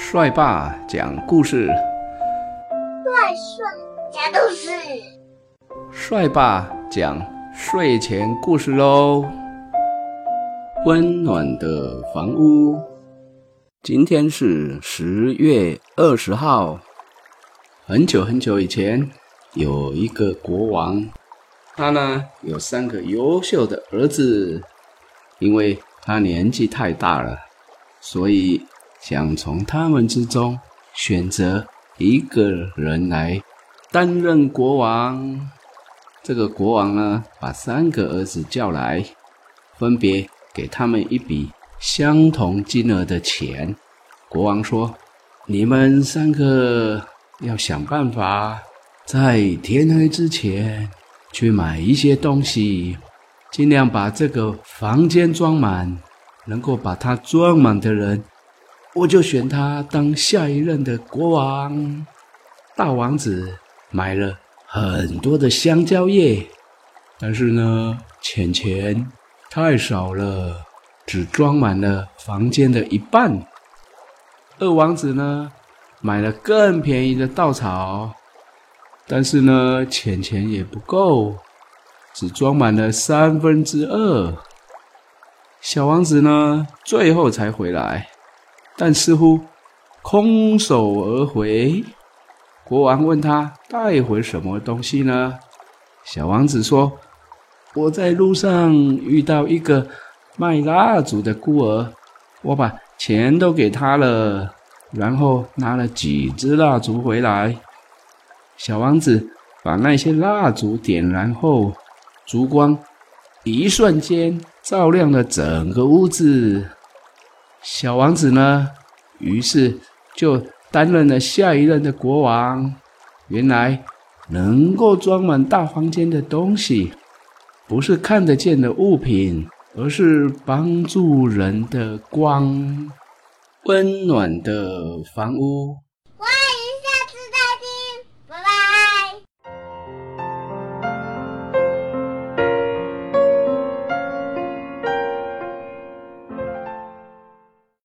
帅爸讲故事，帅帅讲故事，帅爸讲睡前故事喽。温暖的房屋，今天是十月二十号。很久很久以前，有一个国王，他呢有三个优秀的儿子，因为他年纪太大了，所以。想从他们之中选择一个人来担任国王。这个国王呢，把三个儿子叫来，分别给他们一笔相同金额的钱。国王说：“你们三个要想办法，在天黑之前去买一些东西，尽量把这个房间装满。能够把它装满的人。”我就选他当下一任的国王。大王子买了很多的香蕉叶，但是呢，钱钱太少了，只装满了房间的一半。二王子呢，买了更便宜的稻草，但是呢，钱钱也不够，只装满了三分之二。小王子呢，最后才回来。但似乎空手而回。国王问他带回什么东西呢？小王子说：“我在路上遇到一个卖蜡烛的孤儿，我把钱都给他了，然后拿了几支蜡烛回来。小王子把那些蜡烛点燃后，烛光一瞬间照亮了整个屋子。”小王子呢，于是就担任了下一任的国王。原来，能够装满大房间的东西，不是看得见的物品，而是帮助人的光，温暖的房屋。